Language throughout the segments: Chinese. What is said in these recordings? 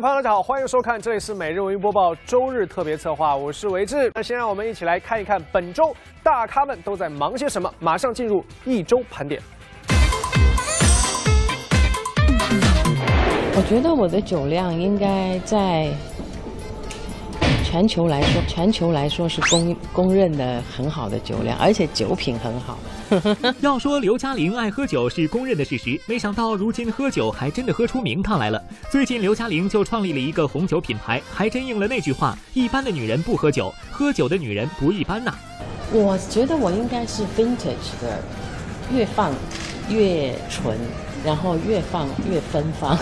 各位朋友，大家好，欢迎收看，这里是每日文娱播报周日特别策划，我是维志。那先让我们一起来看一看本周大咖们都在忙些什么。马上进入一周盘点。我觉得我的酒量应该在全球来说，全球来说是公公认的很好的酒量，而且酒品很好。要说刘嘉玲爱喝酒是公认的事实，没想到如今喝酒还真的喝出名堂来了。最近刘嘉玲就创立了一个红酒品牌，还真应了那句话：一般的女人不喝酒，喝酒的女人不一般呐。我觉得我应该是 vintage 的，越放越纯，然后越放越芬芳，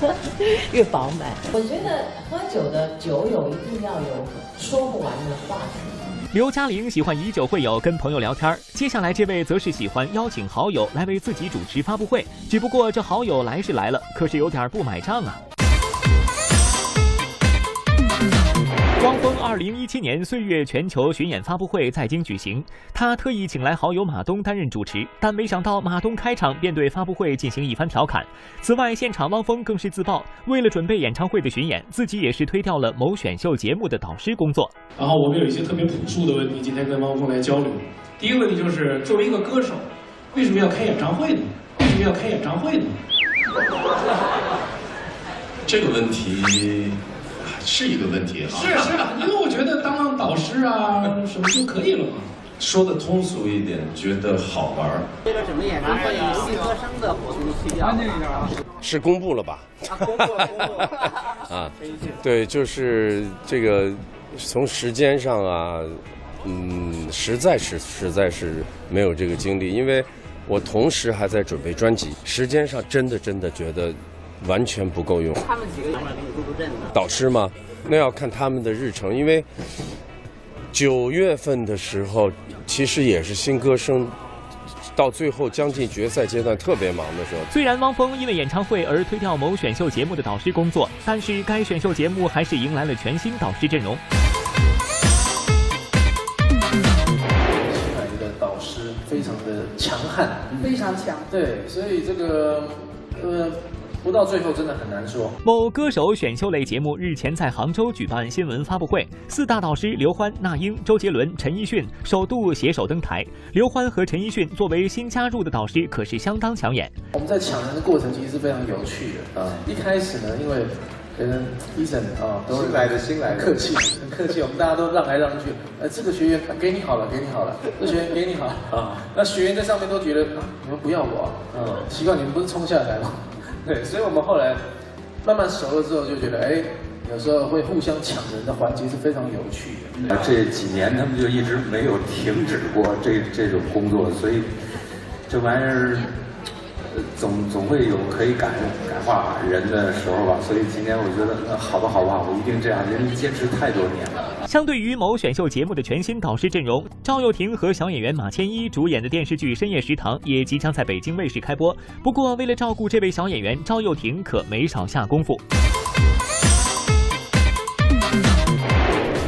越饱满。我觉得喝酒的酒友一定要有说不完的话题。刘嘉玲喜欢以酒会友，跟朋友聊天接下来这位则是喜欢邀请好友来为自己主持发布会，只不过这好友来是来了，可是有点不买账啊。汪峰二零一七年岁月全球巡演发布会在京举行，他特意请来好友马东担任主持，但没想到马东开场便对发布会进行一番调侃。此外，现场汪峰更是自曝，为了准备演唱会的巡演，自己也是推掉了某选秀节目的导师工作。然后我们有一些特别朴素的问题，今天跟汪峰来交流。第一个问题就是，作为一个歌手，为什么要开演唱会呢？为什么要开演唱会呢？这个问题。是一个问题啊，是是，因为我觉得当当导师啊什么就可以了嘛。说的通俗一点，觉得好玩儿。为了准备演唱会，留级歌声的活动推掉。是公布了吧？啊，公布了，公布了。啊，对，就是这个，从时间上啊，嗯，实在是实在是没有这个精力，因为我同时还在准备专辑，时间上真的真的觉得。完全不够用。他们几个有没有给你助助阵呢？导师吗？那要看他们的日程，因为九月份的时候，其实也是新歌声到最后将近决赛阶段特别忙的时候。虽然汪峰因为演唱会而推掉某选秀节目的导师工作，但是该选秀节目还是迎来了全新导师阵容。新来的导师非常的强悍，非常强。对，所以这个呃。不到最后真的很难说。某歌手选秀类节目日前在杭州举办新闻发布会，四大导师刘欢、那英、周杰伦、陈奕迅首度携手登台。刘欢和陈奕迅作为新加入的导师，可是相当抢眼。我们在抢人的过程其实是非常有趣的啊！一开始呢，因为可能医生啊，都新来的新来的，客气，很客气，我们大家都让来让去。呃，这个学员给你好了，给你好了，这学员给你好啊。那学员在上面都觉得啊，你们不要我啊，奇怪，你们不是冲下来吗？对，所以我们后来慢慢熟了之后，就觉得，哎，有时候会互相抢人的环节是非常有趣的。这几年他们就一直没有停止过这这种工作，所以这玩意儿。总总会有可以感感化人的时候吧，所以今天我觉得，好吧，好吧，我一定这样，因为坚持太多年了。相对于某选秀节目的全新导师阵容，赵又廷和小演员马千一主演的电视剧《深夜食堂》也即将在北京卫视开播。不过，为了照顾这位小演员，赵又廷可没少下功夫。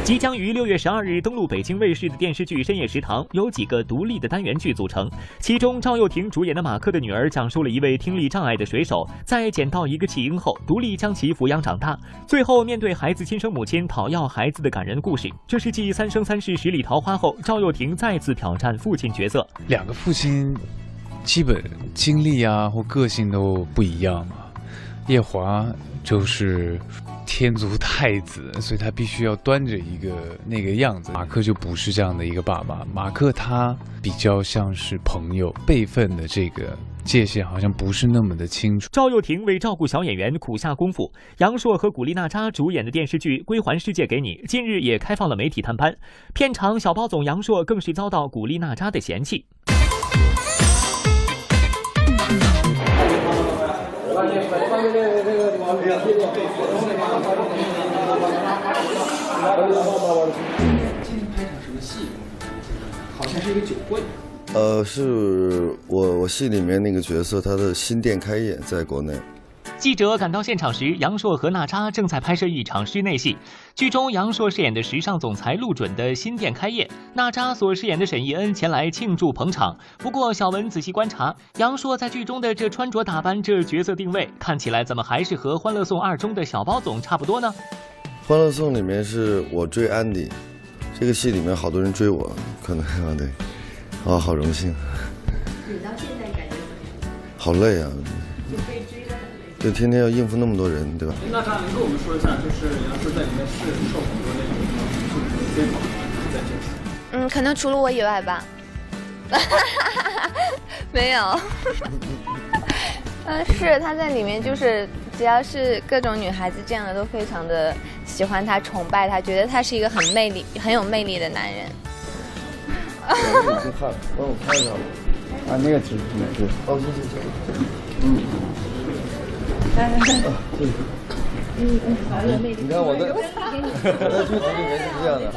即将于六月十二日登陆北京卫视的电视剧《深夜食堂》由几个独立的单元剧组成，其中赵又廷主演的《马克的女儿》讲述了一位听力障碍的水手在捡到一个弃婴后，独立将其抚养长大，最后面对孩子亲生母亲讨要孩子的感人故事。这是继《三生三世十里桃花》后，赵又廷再次挑战父亲角色。两个父亲，基本经历啊或个性都不一样嘛。夜华就是。天族太子，所以他必须要端着一个那个样子。马克就不是这样的一个爸爸，马克他比较像是朋友，辈分的这个界限好像不是那么的清楚。赵又廷为照顾小演员苦下功夫，杨烁和古力娜扎主演的电视剧《归还世界给你》近日也开放了媒体探班，片场小包总杨烁更是遭到古力娜扎的嫌弃。是一个酒会。呃，是我我戏里面那个角色，他的新店开业在国内。记者赶到现场时，杨烁和娜扎正在拍摄一场室内戏。剧中杨烁饰演的时尚总裁陆准的新店开业，娜扎所饰演的沈艺恩前来庆祝捧场。不过小文仔细观察，杨烁在剧中的这穿着打扮、这角色定位，看起来怎么还是和《欢乐颂二》中的小包总差不多呢？《欢乐颂》里面是我追安迪，这个戏里面好多人追我，可能啊对，啊好荣幸。你到现在感觉怎么样？好累啊。就被追的很累。就天天要应付那么多人，对吧？那他能跟我们说一下，就是杨烁在里面是受很多那种就是追捧。嗯，可能除了我以外吧。没有。嗯，是他在里面就是只要是各种女孩子这样的都非常的喜欢他、崇拜他，觉得他是一个很魅力、很有魅力的男人。已经看了，帮我看一下吧。啊，那个纸没事。哦，谢谢谢谢。嗯。来来来。对。嗯嗯，好有魅力。你看我的，我的剧组里面是这样的哈。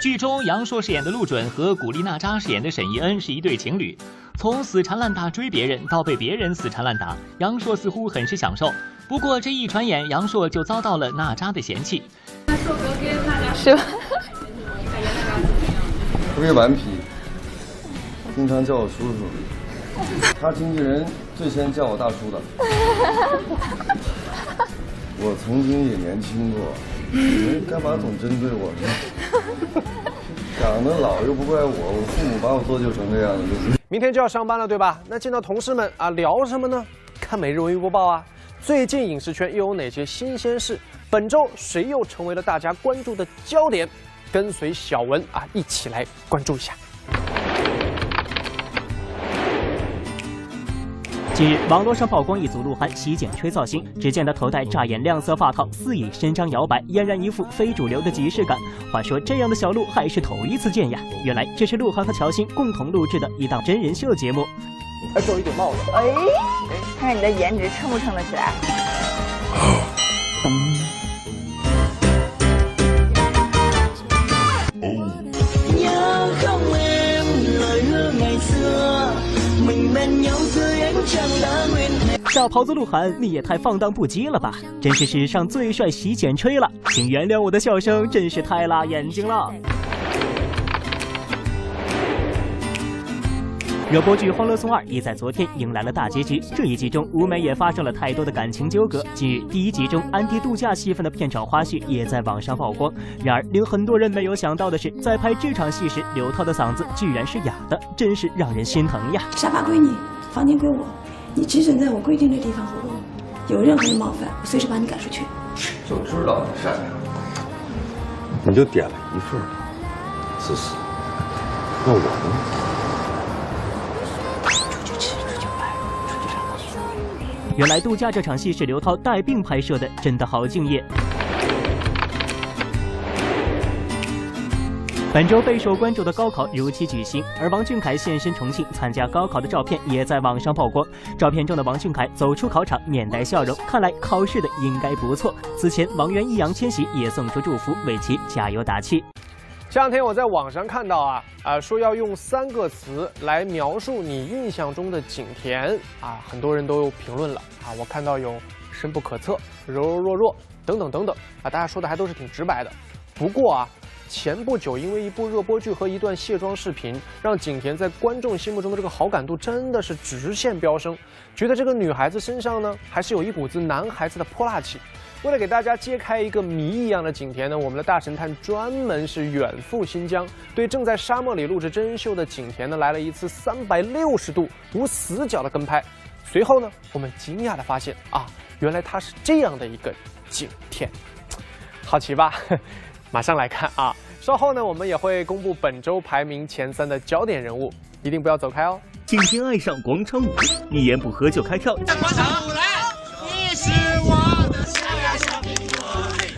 剧中杨烁饰演的陆准和古力娜扎饰演的沈艺恩是一对情侣，从死缠烂打追别人到被别人死缠烂打，杨烁似乎很是享受。不过这一转眼，杨烁就遭到了娜扎的嫌弃。那硕哥跟娜扎是吧？特别顽皮，经常叫我叔叔，他经纪人最先叫我大叔的。我曾经也年轻过，你们干嘛总针对我呢？长得老又不怪我，我父母把我做旧成这样了，对不对？明天就要上班了，对吧？那见到同事们啊，聊什么呢？看每日文娱播报啊。最近影视圈又有哪些新鲜事？本周谁又成为了大家关注的焦点？跟随小文啊，一起来关注一下。近日，网络上曝光一组鹿晗洗剪吹造型，只见他头戴扎眼亮色发套，肆意伸张摇摆，俨然一副非主流的即视感。话说，这样的小鹿还是头一次见呀！原来这是鹿晗和乔欣共同录制的一档真人秀节目。还做一顶帽子，哎，看看你的颜值撑不撑得起来？小袍子鹿晗，你也太放荡不羁了吧！真是史上最帅洗剪吹了，请原谅我的笑声，真是太辣眼睛了。热播剧《欢乐颂二》也在昨天迎来了大结局。这一集中，吴美也发生了太多的感情纠葛。近日，第一集中安迪度假戏份的片场花絮也在网上曝光。然而，令很多人没有想到的是，在拍这场戏时，刘涛的嗓子居然是哑的，真是让人心疼呀！沙发归你，房间归我，你只准在我规定的地方活动，有任何的冒犯，我随时把你赶出去。就知道你善良，你就点了一份，自私。那我呢？原来度假这场戏是刘涛带病拍摄的，真的好敬业。本周备受关注的高考如期举行，而王俊凯现身重庆参加高考的照片也在网上曝光。照片中的王俊凯走出考场，面带笑容，看来考试的应该不错。此前，王源易烊千玺也送出祝福，为其加油打气。这两天我在网上看到啊啊，说要用三个词来描述你印象中的景甜啊，很多人都评论了啊。我看到有深不可测、柔柔弱弱等等等等啊，大家说的还都是挺直白的。不过啊，前不久因为一部热播剧和一段卸妆视频，让景甜在观众心目中的这个好感度真的是直线飙升，觉得这个女孩子身上呢，还是有一股子男孩子的泼辣气。为了给大家揭开一个谜一样的景甜呢，我们的大神探专门是远赴新疆，对正在沙漠里录制真人秀的景甜呢来了一次三百六十度无死角的跟拍。随后呢，我们惊讶的发现啊，原来她是这样的一个景甜，好奇吧？马上来看啊！稍后呢，我们也会公布本周排名前三的焦点人物，一定不要走开哦。景甜爱上广场舞，一言不合就开跳。广场舞来，你是我的小呀小苹果。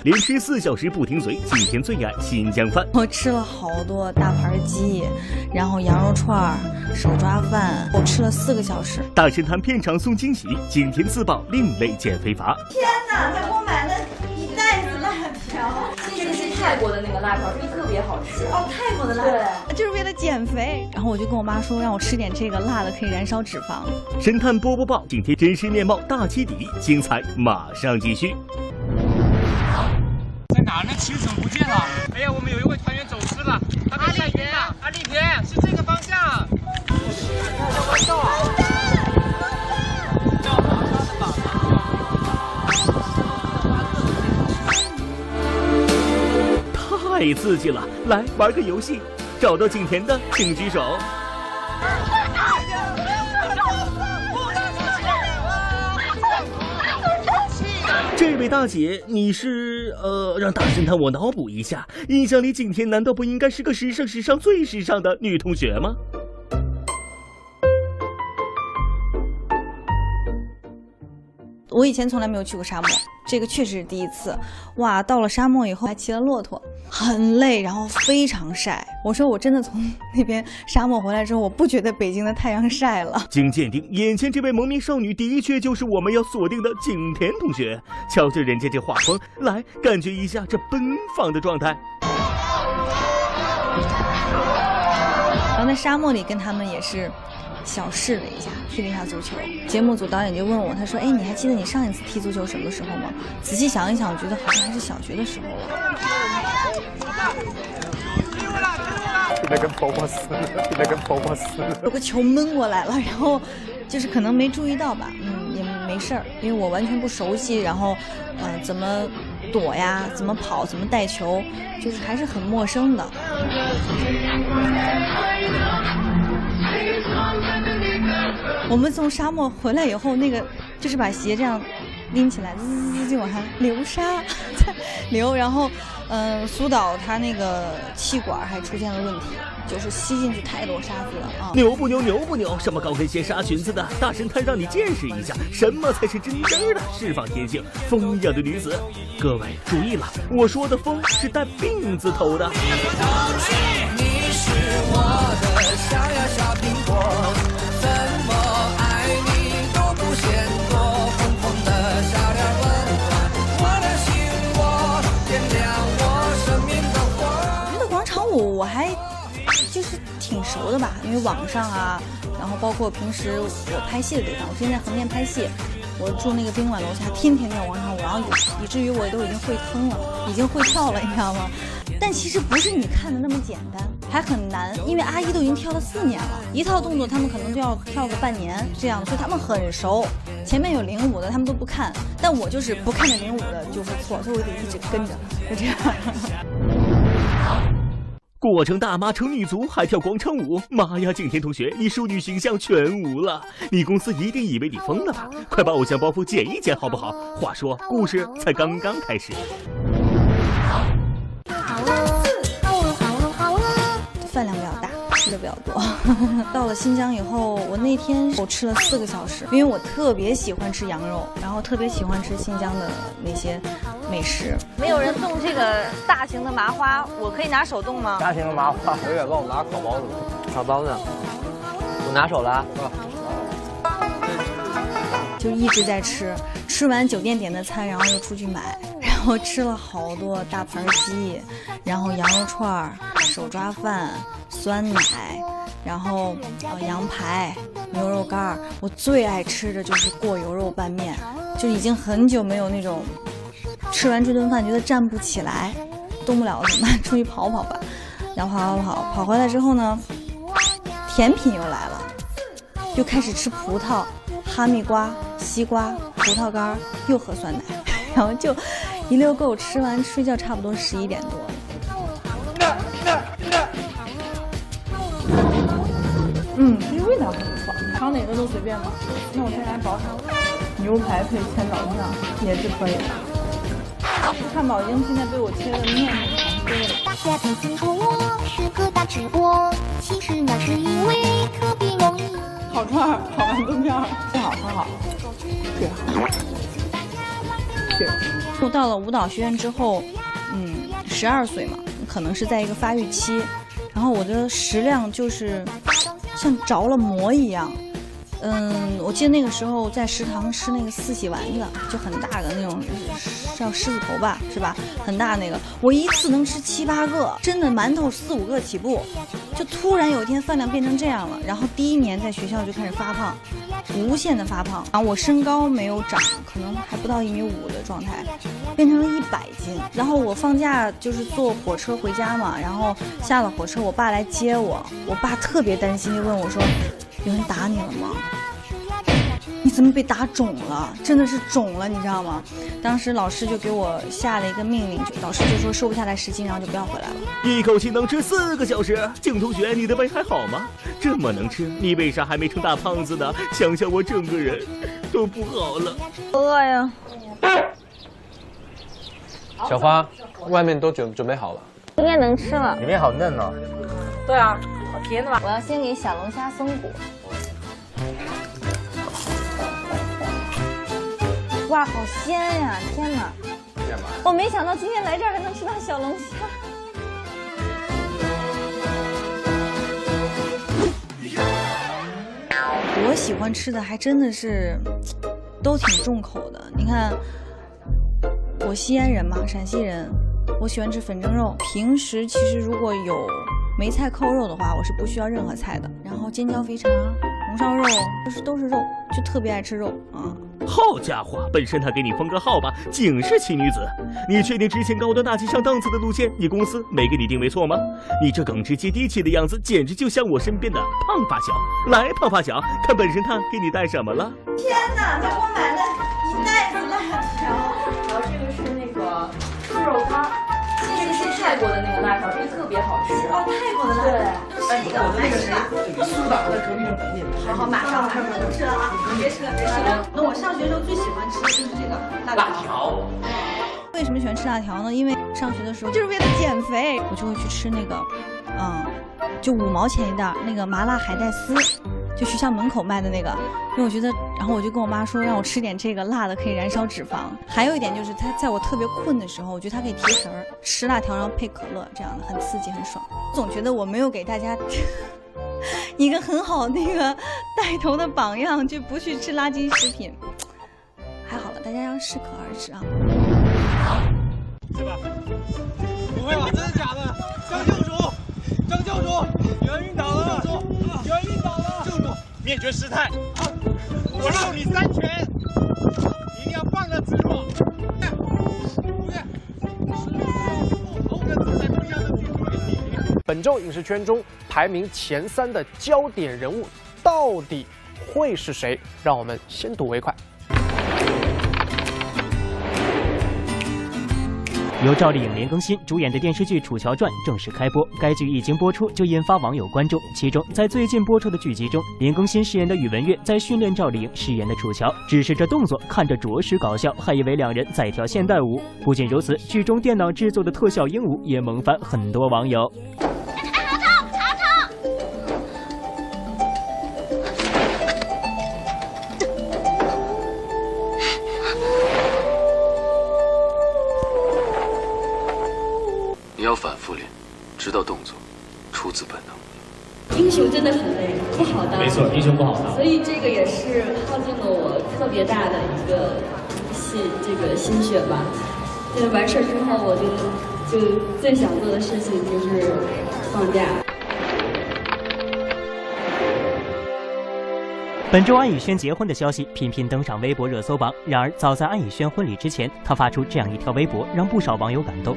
连吃四小时不停嘴，景甜最爱新疆饭。我吃了好多大盘鸡，然后羊肉串、手抓饭，我吃了四个小时。大神探片场送惊喜，景甜自曝另类减肥法。天哪，他给我买泰国的那个辣条，真的特别别好吃哦，泰国的辣对，就是为了减肥。然后我就跟我妈说，让我吃点这个辣的，可以燃烧脂肪。神探波波报，紧贴真实面貌大揭底，精彩马上继续。在哪呢？秦总不见了。哎呀，我们有一位团员走失了，他在晒云呢。阿丽萍，是这个方向。太刺激了！来玩个游戏，找到景甜的请举手。这位大姐，你是呃，让大侦探我脑补一下，印象里景甜难道不应该是个时尚史上最时尚的女同学吗？我以前从来没有去过沙漠，这个确实是第一次。哇，到了沙漠以后还骑了骆驼，很累，然后非常晒。我说我真的从那边沙漠回来之后，我不觉得北京的太阳晒了。经鉴定，眼前这位蒙面少女的确就是我们要锁定的景甜同学。瞧瞧人家这画风，来感觉一下这奔放的状态。然后在沙漠里跟他们也是。小试了一下，踢了一下足球。节目组导演就问我，他说：“哎，你还记得你上一次踢足球什么时候吗？”仔细想一想，我觉得好像还是小学的时候了。踢得跟婆婆似的，踢得跟婆婆似的。有个球闷过来了，然后就是可能没注意到吧，嗯，也没事儿，因为我完全不熟悉，然后，嗯，怎么躲呀，怎么跑，怎么带球，就是还是很陌生的。我们从沙漠回来以后，那个就是把鞋这样拎起来，滋滋滋就往下 流沙，在流。然后，嗯，苏导他那个气管还出现了问题，就是吸进去太多沙子了啊！牛不牛？牛不牛？什么高跟鞋、纱裙子的？大神探让你见识一下，什么才是真真的释放天性、风一样的女子。各位注意了，我说的风是带病字头的。你是我的小呀小苹果熟的吧，因为网上啊，然后包括平时我拍戏的地方，我现在横店拍戏，我住那个宾馆楼下，天天跳广场舞，然后以至于我都已经会坑了，已经会跳了，你知道吗？但其实不是你看的那么简单，还很难，因为阿姨都已经跳了四年了，一套动作他们可能就要跳个半年这样，所以他们很熟。前面有领舞的，他们都不看，但我就是不看着领舞的就会错，所以我得一直跟着，就这样。过成大妈成女足还跳广场舞，妈呀！景甜同学，你淑女形象全无了。你公司一定以为你疯了吧？快把偶像包袱捡一捡好不好？话说，故事才刚刚开始。比较多。到了新疆以后，我那天我吃了四个小时，因为我特别喜欢吃羊肉，然后特别喜欢吃新疆的那些。美食，没有人动这个大型的麻花，我可以拿手动吗？大型的麻花，有点帮我拿烤包子，烤包子，我拿手了。就一直在吃，吃完酒店点的餐，然后又出去买，然后吃了好多大盘鸡，然后羊肉串、手抓饭、酸奶，然后呃羊排、牛肉干我最爱吃的就是过油肉拌面，就已经很久没有那种。吃完这顿饭觉得站不起来，动不了了怎么办？出去跑跑吧。然后跑跑跑，跑回来之后呢，甜品又来了，又开始吃葡萄、哈密瓜、西瓜、葡萄干，又喝酸奶，然后就一溜够吃完睡觉，差不多十一点多。嗯，其实味道还不错，尝哪个都随便吧。那我先来宝场，牛排配千岛酱也是可以的。汉堡经现在被我切的面很长堆了。大家听清楚，我是个大吃货，其实那是因为特别容易。烤串儿、烤豌豆面儿，很好，很好。是。是。我到了舞蹈学院之后，嗯，十二岁嘛，可能是在一个发育期，然后我的食量就是像着了魔一样，嗯，我记得那个时候在食堂吃那个四喜丸子，就很大的那种，叫狮子头吧，是吧？很大那个，我一次能吃七八个，真的馒头四五个起步。就突然有一天饭量变成这样了，然后第一年在学校就开始发胖，无限的发胖。然后我身高没有长，可能还不到一米五的状态，变成了一百斤。然后我放假就是坐火车回家嘛，然后下了火车，我爸来接我，我爸特别担心，就问我说。有人打你了吗？你怎么被打肿了？真的是肿了，你知道吗？当时老师就给我下了一个命令，老师就说瘦不下来十斤，然后就不要回来了。一口气能吃四个小时，景同学，你的胃还好吗？这么能吃，你为啥还没成大胖子呢？想想我整个人都不好了。饿呀！小花，外面都准准备好了，应该能吃了。里面好嫩哦。对啊，好甜的吧？我要先给小龙虾松骨。哇，好鲜呀！天哪，我没想到今天来这儿还能吃到小龙虾。我喜欢吃的还真的是都挺重口的。你看，我西安人嘛，陕西人，我喜欢吃粉蒸肉。平时其实如果有梅菜扣肉的话，我是不需要任何菜的。然后尖椒肥肠、红烧肉，就是都是肉，就特别爱吃肉啊。好家伙，本神探给你封个号吧，警示奇女子。你确定之前高端大气上档次的路线，你公司没给你定位错吗？你这耿直接地气的样子，简直就像我身边的胖发小。来，胖发小，看本神探给你带什么了？天哪，他给我买了一袋子辣条，然后这个是那个猪肉汤，这个是泰国的那个辣条，这个特别好吃。哦，泰国的辣条，对，是那个来吃吧。苏打在隔壁等你。好好，马上马上不吃了啊！别吃了，别吃了。那我上学的时候最喜欢吃的就是这个辣条。为什么喜欢吃辣条呢？因为上学的时候就是为了减肥，我就会去吃那个，嗯，就五毛钱一袋那个麻辣海带丝，就学校门口卖的那个。因为我觉得，然后我就跟我妈说，让我吃点这个辣的，可以燃烧脂肪。还有一点就是，它在我特别困的时候，我觉得它可以提神儿。吃辣条然后配可乐，这样的很刺激很爽。总觉得我没有给大家。一个很好那个带头的榜样，就不去吃垃圾食品。还好了，大家要适可而止啊。是吧？不会吧？真的假的？张教主，张教主，你要晕倒了！灭绝师太！我授你三拳，一定要放了自若。本周影视圈中排名前三的焦点人物到底会是谁？让我们先睹为快。由赵丽颖、林更新主演的电视剧《楚乔传》正式开播。该剧一经播出就引发网友关注。其中，在最近播出的剧集中，林更新饰演的宇文玥在训练赵丽颖饰演的楚乔，只是这动作看着着实搞笑，还以为两人在跳现代舞。不仅如此，剧中电脑制作的特效鹦鹉也萌翻很多网友。直到动作出自本能。英雄真的很累，不好当。没错，英雄不好当。所以这个也是耗尽了我特别大的一个心这个心血吧。就是完事儿之后，我就就最想做的事情就是放假。本周安以轩结婚的消息频频登上微博热搜榜。然而，早在安以轩婚礼之前，他发出这样一条微博，让不少网友感动。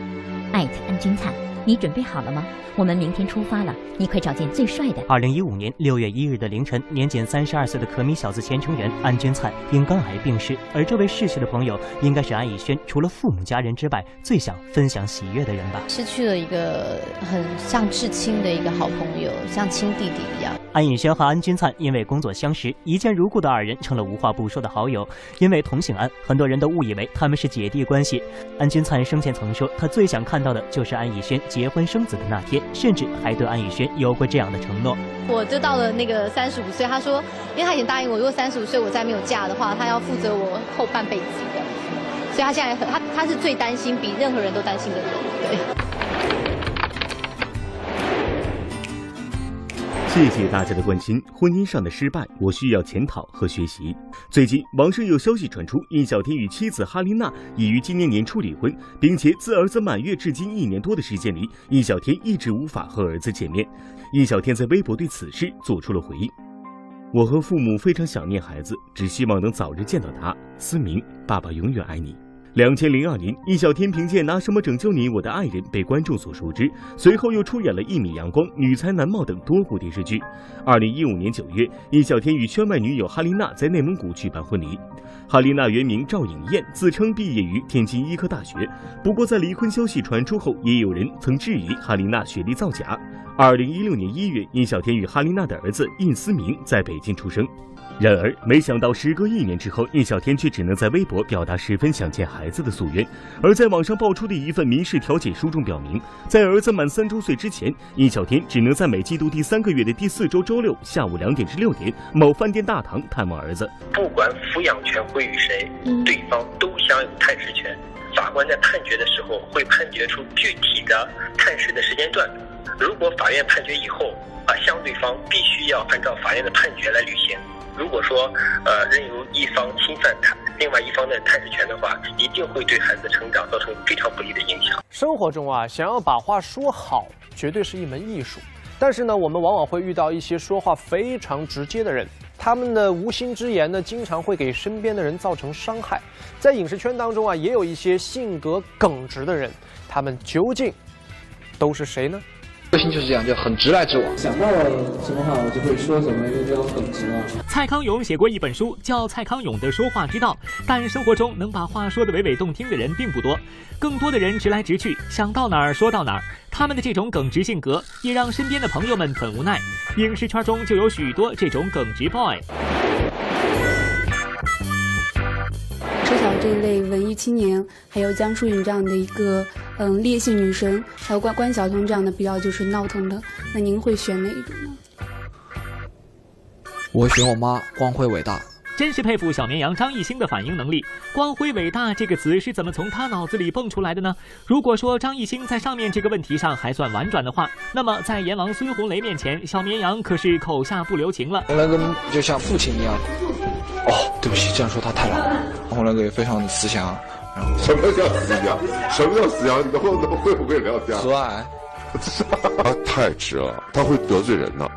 艾特安钧璨，你准备好了吗？我们明天出发了，你快找见最帅的。二零一五年六月一日的凌晨，年仅三十二岁的可米小子前成员安钧璨因肝癌病逝，而这位逝去的朋友，应该是安以轩除了父母家人之外最想分享喜悦的人吧。失去了一个很像至亲的一个好朋友，像亲弟弟一样。安以轩和安钧璨因为工作相识，一见如故的二人成了无话不说的好友。因为同姓安，很多人都误以为他们是姐弟关系。安钧璨生前曾说，他最想看到的就是安以轩结婚生子的那天，甚至还对安以轩有过这样的承诺。我就到了那个三十五岁，他说，因为他已经答应我，如果三十五岁我再没有嫁的话，他要负责我后半辈子的。所以他现在很他他是最担心，比任何人都担心的人，对。谢谢大家的关心。婚姻上的失败，我需要检讨和学习。最近网上有消息传出，印小天与妻子哈琳娜已于今年年初离婚，并且自儿子满月至今一年多的时间里，印小天一直无法和儿子见面。印小天在微博对此事做出了回应：“我和父母非常想念孩子，只希望能早日见到他。思明，爸爸永远爱你。”两千零二年，易小天凭借《拿什么拯救你，我的爱人》被观众所熟知，随后又出演了《一米阳光》《女才男貌》等多部电视剧。二零一五年九月，易小天与圈外女友哈丽娜在内蒙古举办婚礼。哈丽娜原名赵颖艳，自称毕业于天津医科大学。不过，在离婚消息传出后，也有人曾质疑哈丽娜学历造假。二零一六年一月，易小天与哈丽娜的儿子印思明在北京出生。然而，没想到时隔一年之后，印小天却只能在微博表达十分想见孩子的夙愿。而在网上爆出的一份民事调解书中表明，在儿子满三周岁之前，印小天只能在每季度第三个月的第四周周六下午两点至六点，某饭店大堂探望儿子。不管抚养权归于谁，对方都享有探视权。法官在判决的时候会判决出具体的探视的时间段。如果法院判决以后，啊，相对方必须要按照法院的判决来履行。如果说，呃，任由一方侵犯他另外一方的探视权的话，一定会对孩子成长造成非常不利的影响。生活中啊，想要把话说好，绝对是一门艺术。但是呢，我们往往会遇到一些说话非常直接的人，他们的无心之言呢，经常会给身边的人造成伤害。在影视圈当中啊，也有一些性格耿直的人，他们究竟都是谁呢？个性就是这样，就很直来直往。想到了什么话，我就会说什么，因为这种耿直啊。蔡康永写过一本书，叫《蔡康永的说话之道》，但生活中能把话说得娓娓动听的人并不多，更多的人直来直去，想到哪儿说到哪儿。他们的这种耿直性格，也让身边的朋友们很无奈。影视圈中就有许多这种耿直 boy。车晓这一类文艺青年，还有江疏影这样的一个嗯烈性女神，还有关关晓彤这样的比较就是闹腾的，那您会选哪一种呢？我选我妈，光辉伟大。真是佩服小绵羊张艺兴的反应能力。光辉伟大这个词是怎么从他脑子里蹦出来的呢？如果说张艺兴在上面这个问题上还算婉转的话，那么在阎王孙红雷面前，小绵羊可是口下不留情了。红雷哥就像父亲一样。哦，对不起，这样说他太老了。红雷哥也非常的慈祥。然后什么叫慈祥？什么叫慈祥？你会会不会聊天？和蔼。他太直了，他会得罪人的。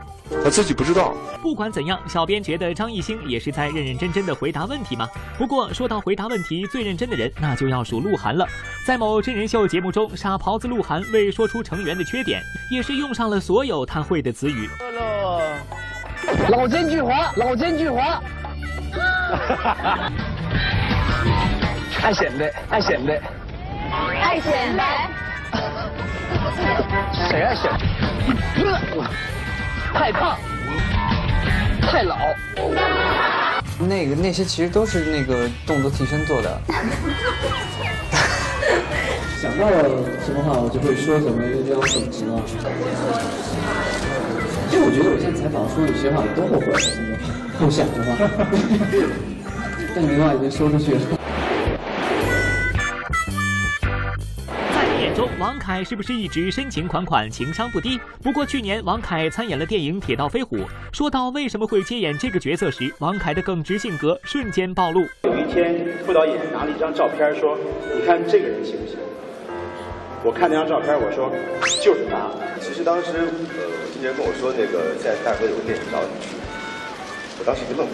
他自己不知道。不管怎样，小编觉得张艺兴也是在认认真真的回答问题嘛。不过说到回答问题最认真的人，那就要数鹿晗了。在某真人秀节目中，傻狍子鹿晗为说出成员的缺点，也是用上了所有他会的词语。老奸巨猾，老奸巨猾。爱显摆，爱显摆，爱显摆。谁爱显摆？太胖，太老。那个那些其实都是那个动作替身做的。想到了什么话，我就会说什么，因为这样耿直啊。因为我觉得我现在采访说有些话我都后悔了，后想的话，但没话已经说出去了。王凯是不是一直深情款款、情商不低？不过去年王凯参演了电影《铁道飞虎》，说到为什么会接演这个角色时，王凯的耿直性格瞬间暴露。有一天，副导演拿了一张照片，说：“你看这个人行不行？”我看那张照片，我说：“就是他。”其实当时，呃，经纪人跟我说，那个在大哥有个电影找你去，我当时就愣了，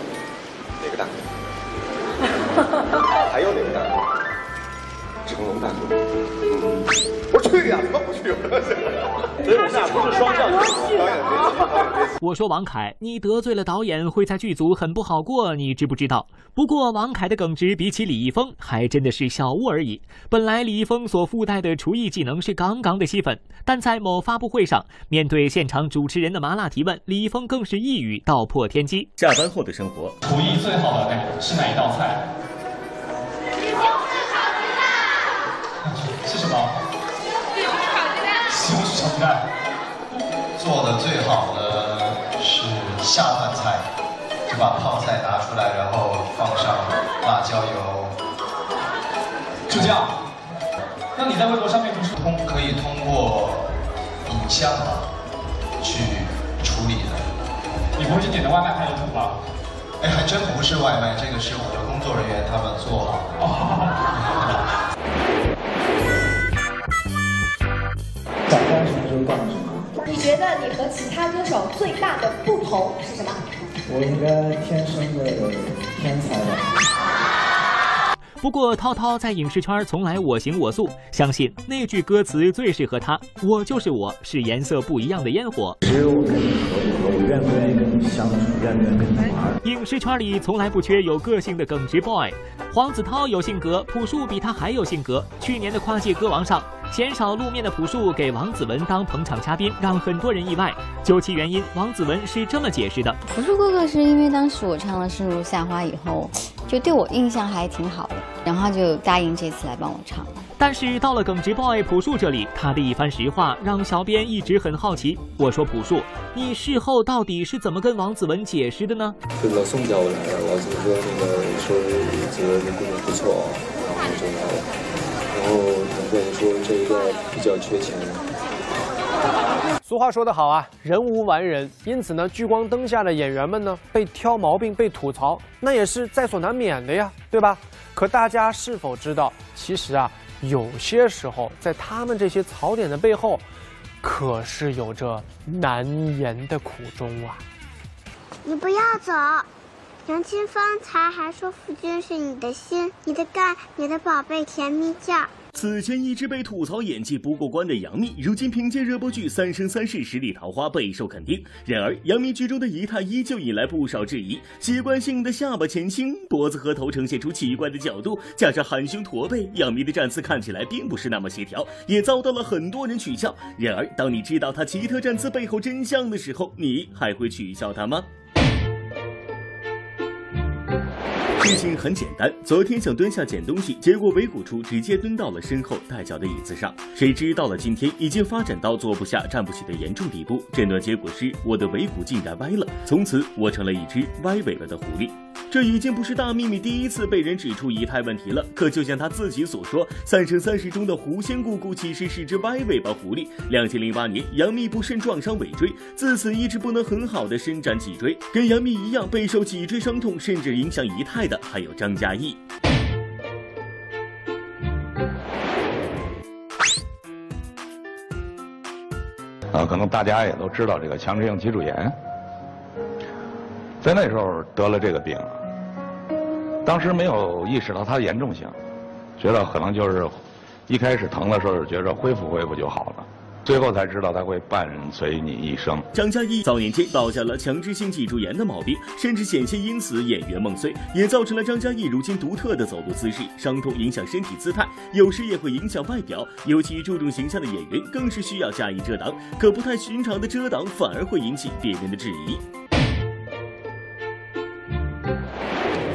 哪个大哥？还有哪个大哥？成龙大哥，我去呀，怎么不去？所以我们俩不是双向我说王凯，你得罪了导演，会在剧组很不好过，你知不知道？不过王凯的耿直比起李易峰还真的是小巫而已。本来李易峰所附带的厨艺技能是杠杠的吸粉，但在某发布会上，面对现场主持人的麻辣提问，李易峰更是一语道破天机。下班后的生活，厨艺最好的是哪一道菜？么？西红柿炒鸡蛋。西红柿炒鸡蛋。做的最好的是下饭菜，就把泡菜拿出来，然后放上辣椒油，就这样。那你在微博上面不是通可以通过影像去处理的，你不会是点的外卖还有图吧？哎，还真不是外卖，这个是我的工作人员他们做好的。想干什么就干什么？你觉得你和其他歌手最大的不同是什么？我应该天生的天才吧。不过涛涛在影视圈从来我行我素，相信那句歌词最适合他：我就是我，是颜色不一样的烟火。只有我跟你合，我愿不愿意跟你相处，愿不愿意跟你玩。影视圈里从来不缺有个性的耿直 boy，黄子韬有性格，朴树比他还有性格。去年的跨界歌王上。鲜少露面的朴树给王子文当捧场嘉宾，让很多人意外。究其原因，王子文是这么解释的：朴树哥哥是因为当时我唱了《生如夏花》以后，就对我印象还挺好的，然后就答应这次来帮我唱。但是到了耿直 boy 朴树这里，他的一番实话让小编一直很好奇。我说朴树，你事后到底是怎么跟王子文解释的呢？跟老宋叫过来了，老宋说那个说觉得这姑娘不错，然后就来了，然后。跟你说，这一个比较缺钱。俗话说得好啊，人无完人，因此呢，聚光灯下的演员们呢，被挑毛病、被吐槽，那也是在所难免的呀，对吧？可大家是否知道，其实啊，有些时候，在他们这些槽点的背后，可是有着难言的苦衷啊！你不要走，杨清方才还说夫君是你的心、你的肝、你的宝贝甜蜜酱。此前一直被吐槽演技不过关的杨幂，如今凭借热播剧《三生三世十里桃花》备受肯定。然而，杨幂剧中的仪态依旧引来不少质疑：习惯性的下巴前倾，脖子和头呈现出奇怪的角度，加上含胸驼背，杨幂的站姿看起来并不是那么协调，也遭到了很多人取笑。然而，当你知道她奇特站姿背后真相的时候，你还会取笑她吗？事情很简单，昨天想蹲下捡东西，结果尾骨处直接蹲到了身后带脚的椅子上。谁知到了今天，已经发展到坐不下、站不起的严重地步。诊断结果是我的尾骨竟然歪了，从此我成了一只歪尾了的狐狸。这已经不是大幂幂第一次被人指出仪态问题了。可就像她自己所说，《三生三世》中的狐仙姑姑其实是只歪尾巴狐狸。两千零八年，杨幂不慎撞伤尾椎，自此一直不能很好的伸展脊椎。跟杨幂一样备受脊椎伤痛，甚至影响仪态的还有张嘉译。啊，可能大家也都知道这个强直性脊柱炎，在那时候得了这个病。当时没有意识到它的严重性，觉得可能就是一开始疼的时候觉着恢复恢复就好了，最后才知道它会伴随你一生。张嘉译早年间落下了强制性脊柱炎的毛病，甚至险些因此演员梦碎，也造成了张嘉译如今独特的走路姿势。伤痛影响身体姿态，有时也会影响外表，尤其注重形象的演员更是需要加以遮挡。可不太寻常的遮挡反而会引起别人的质疑。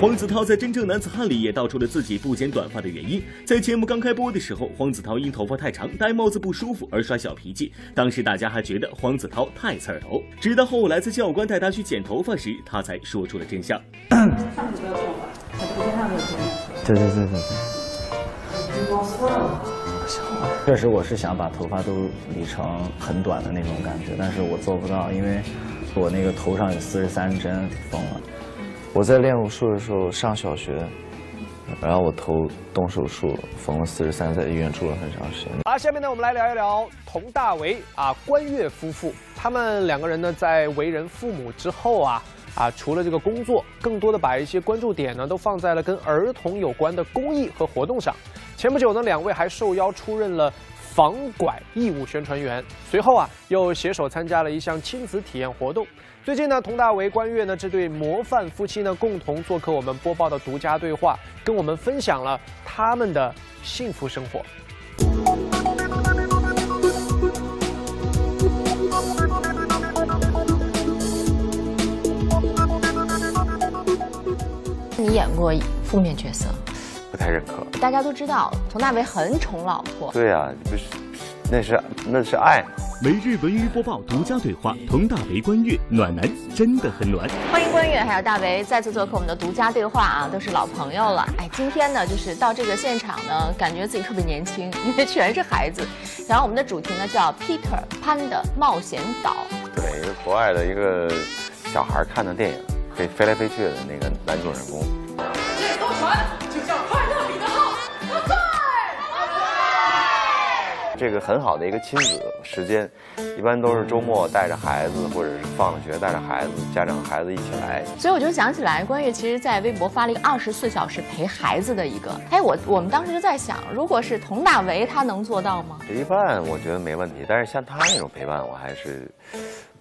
黄子韬在《真正男子汉》里也道出了自己不剪短发的原因。在节目刚开播的时候，黄子韬因头发太长、戴帽子不舒服而耍小脾气。当时大家还觉得黄子韬太刺儿头，直到后来在教官带他去剪头发时，他才说出了真相。上次不要做法，我今天没有剪。对对对对对。确实，我是想把头发都理成很短的那种感觉，但是我做不到，因为我那个头上有四十三针缝了。我在练武术的时候上小学，然后我头动手术缝了四十三，在医院住了很长时间。好，下面呢，我们来聊一聊佟大为啊关悦夫妇。他们两个人呢，在为人父母之后啊啊，除了这个工作，更多的把一些关注点呢，都放在了跟儿童有关的公益和活动上。前不久呢，两位还受邀出任了防拐义务宣传员，随后啊，又携手参加了一项亲子体验活动。最近呢，佟大为、关悦呢这对模范夫妻呢，共同做客我们播报的独家对话，跟我们分享了他们的幸福生活。你演过负面角色，不太认可。大家都知道，佟大为很宠老婆。对呀，不是，那是那是爱。每日文娱播报独家对话：佟大为、关悦，暖男真的很暖。欢迎关悦还有大为再次做客我们的独家对话啊，都是老朋友了。哎，今天呢，就是到这个现场呢，感觉自己特别年轻，因为全是孩子。然后我们的主题呢叫 Peter 潘的冒险岛。对，一个国外的一个小孩看的电影，飞飞来飞去的那个男主人公。这艘船这个很好的一个亲子时间，一般都是周末带着孩子，或者是放了学带着孩子，家长孩子一起来。所以我就想起来，关悦其实在微博发了一个二十四小时陪孩子的一个。哎，我我们当时就在想，如果是佟大为，他能做到吗？陪伴我觉得没问题，但是像他那种陪伴，我还是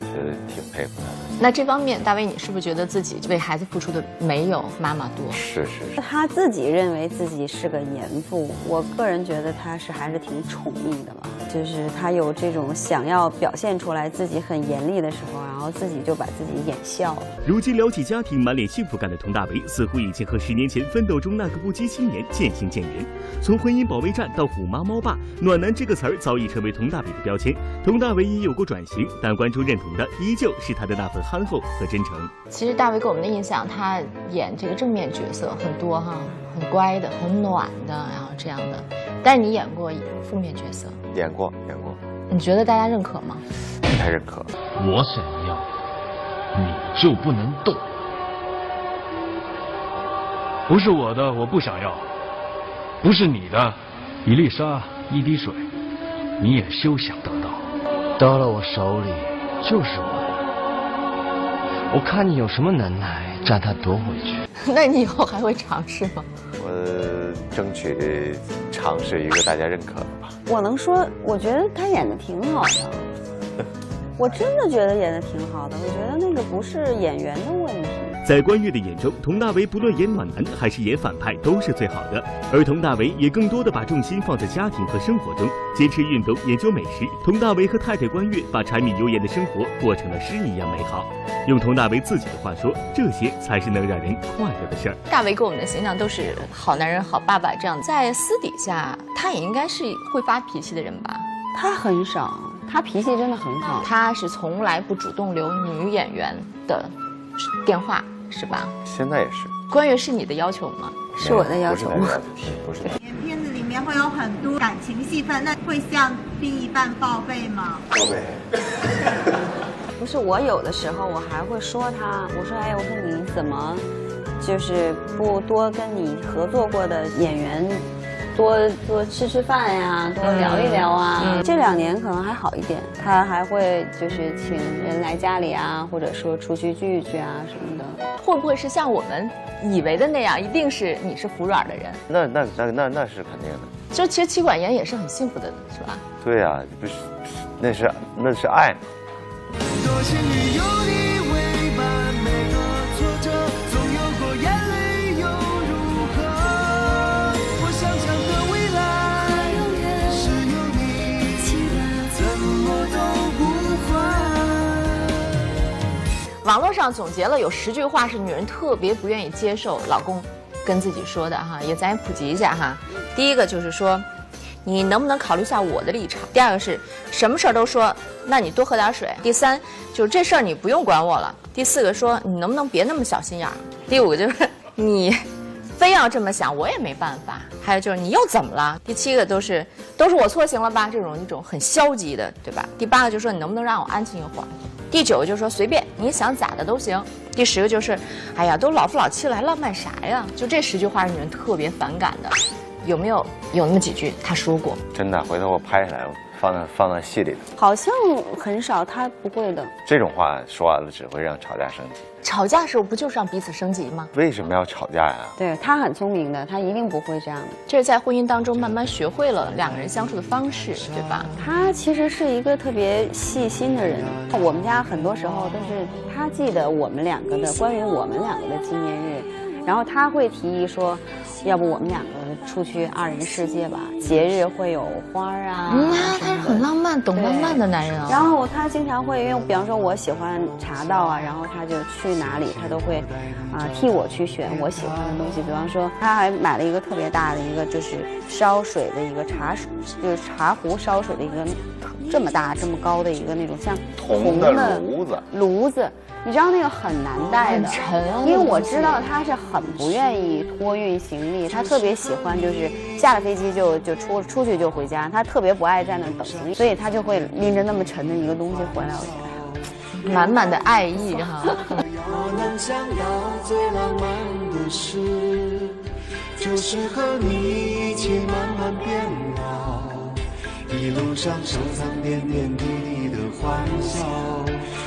觉得挺佩服他的。那这方面，大卫你是不是觉得自己为孩子付出的没有妈妈多？是是是。他自己认为自己是个严父，我个人觉得他是还是挺宠溺的吧。就是他有这种想要表现出来自己很严厉的时候，然后自己就把自己演笑了。如今聊起家庭，满脸幸福感的佟大为，似乎已经和十年前奋斗中那个不羁青年渐行渐远。从婚姻保卫战到虎妈猫爸，暖男这个词儿早已成为佟大为的标签。佟大为也有过转型，但观众认同的依旧是他的那份憨厚和真诚。其实大为给我们的印象，他演这个正面角色很多哈，很乖的，很暖的，然后这样的。但是你演过负面角色，演过演过，你觉得大家认可吗？不太认可。我想要，你就不能动。不是我的，我不想要；不是你的，一粒沙，一滴水，你也休想得到。到了我手里，就是我的。我看你有什么能耐，将他夺回去。那你以后还会尝试吗？我争取尝试一个大家认可的吧。我能说，我觉得他演的挺好的，我真的觉得演的挺好的。我觉得那个不是演员的问题。在关悦的眼中，佟大为不论演暖男还是演反派都是最好的，而佟大为也更多的把重心放在家庭和生活中，坚持运动，研究美食。佟大为和太太关悦把柴米油盐的生活过成了诗一样美好。用佟大为自己的话说，这些才是能让人快乐的事儿。大为给我们的形象都是好男人、好爸爸这样，在私底下他也应该是会发脾气的人吧？他很少，他脾气真的很好。他是从来不主动留女演员的电话，是吧？现在也是。关悦是你的要求吗？是我的要求吗？不是。片子里面会有很多感情戏份，那会向另一半报备吗？报备。不是我有的时候我还会说他，我说哎，我说你怎么，就是不多跟你合作过的演员，多多吃吃饭呀，多聊一聊啊。这两年可能还好一点，他还会就是请人来家里啊，或者说出去聚一聚啊什么的。会不会是像我们以为的那样，一定是你是服软的人？那那那那那是肯定的。就其实妻管严也是很幸福的，是吧？对呀，不是，那是那是爱。多上总结了有十句话是女人特别不愿意接受老公跟自己说的哈，也咱也普及一下哈。第一个就是说。你能不能考虑一下我的立场？第二个是什么事儿都说，那你多喝点水。第三就是这事儿你不用管我了。第四个说你能不能别那么小心眼儿。第五个就是你非要这么想，我也没办法。还有就是你又怎么了？第七个都是都是我错行了吧？这种一种很消极的，对吧？第八个就是说你能不能让我安静一会儿？第九个就是说随便你想咋的都行。第十个就是哎呀都老夫老妻了还浪漫啥呀？就这十句话是女人特别反感的。有没有有那么几句他说过？真的，回头我拍下来，放在放在戏里头。好像很少，他不会的。这种话说完了，只会让吵架升级。吵架时候不就是让彼此升级吗？为什么要吵架呀？对他很聪明的，他一定不会这样的。这是在婚姻当中慢慢学会了两个人相处的方式，对吧？他其实是一个特别细心的人。我们家很多时候都是他记得我们两个的关于我们两个的纪念日，然后他会提议说，要不我们两个。出去二人世界吧，节日会有花啊。嗯，他是很浪漫、懂浪漫的男人啊。然后他经常会，因为比方说我喜欢茶道啊，然后他就去哪里，他都会啊替我去选我喜欢的东西。比方说，他还买了一个特别大的一个，就是烧水的一个茶水，就是茶壶烧水的一个这么大、这么高的一个那种像铜的炉子。炉子。你知道那个很难带的，因为我知道他是很不愿意托运行李，他特别喜欢就是下了飞机就就出出去就回家，他特别不爱在那等行李，所以他就会拎着那么沉的一个东西回来。我觉得满满的爱意哈。我能想到最浪漫的事，就是和你一起慢慢变老，一路上收藏点点滴滴的欢笑，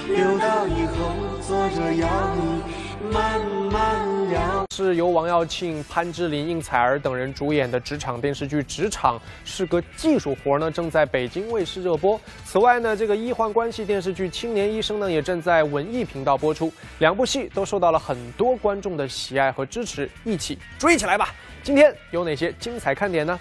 留到以后坐着摇椅慢慢聊。是由王耀庆、潘之琳、应采儿等人主演的职场电视剧《职场是个技术活》呢，正在北京卫视热播。此外呢，这个医患关系电视剧《青年医生》呢，也正在文艺频道播出。两部戏都受到了很多观众的喜爱和支持，一起追起来吧！今天有哪些精彩看点呢？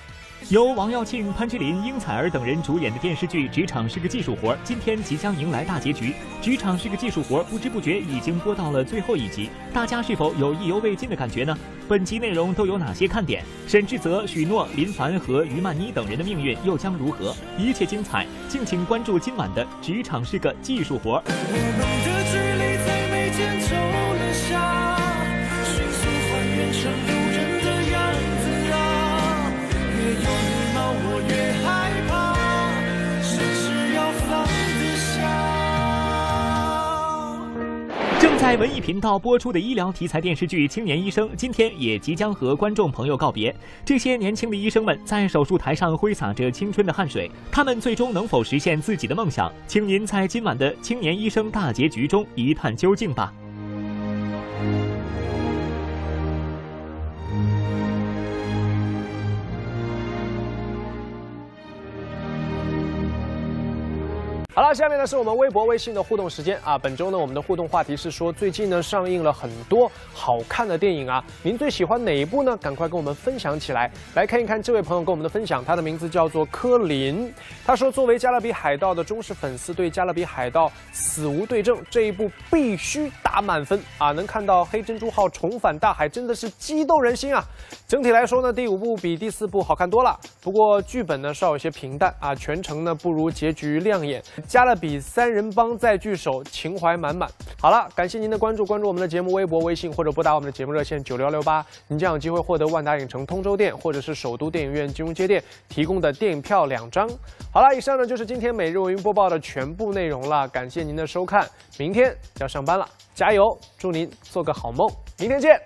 由王耀庆、潘之琳、应采儿等人主演的电视剧《职场是个技术活》，今天即将迎来大结局。《职场是个技术活》不知不觉已经播到了最后一集，大家是否有意犹未尽的感觉呢？本集内容都有哪些看点？沈志泽、许诺、林凡和于曼妮等人的命运又将如何？一切精彩，敬请关注今晚的《职场是个技术活》。我在文艺频道播出的医疗题材电视剧《青年医生》，今天也即将和观众朋友告别。这些年轻的医生们在手术台上挥洒着青春的汗水，他们最终能否实现自己的梦想？请您在今晚的《青年医生》大结局中一探究竟吧。下面呢是我们微博、微信的互动时间啊。本周呢，我们的互动话题是说，最近呢上映了很多好看的电影啊，您最喜欢哪一部呢？赶快跟我们分享起来。来看一看这位朋友跟我们的分享，他的名字叫做柯林。他说，作为《加勒比海盗》的忠实粉丝，对《加勒比海盗：死无对证》这一部必须打满分啊！能看到黑珍珠号重返大海，真的是激动人心啊！整体来说呢，第五部比第四部好看多了，不过剧本呢稍有些平淡啊，全程呢不如结局亮眼。加加勒比三人帮再聚首，情怀满满。好了，感谢您的关注，关注我们的节目微博、微信或者拨打我们的节目热线九六幺六八，您将有机会获得万达影城通州店或者是首都电影院金融街店提供的电影票两张。好了，以上呢就是今天每日文娱播报的全部内容了，感谢您的收看，明天要上班了，加油，祝您做个好梦，明天见。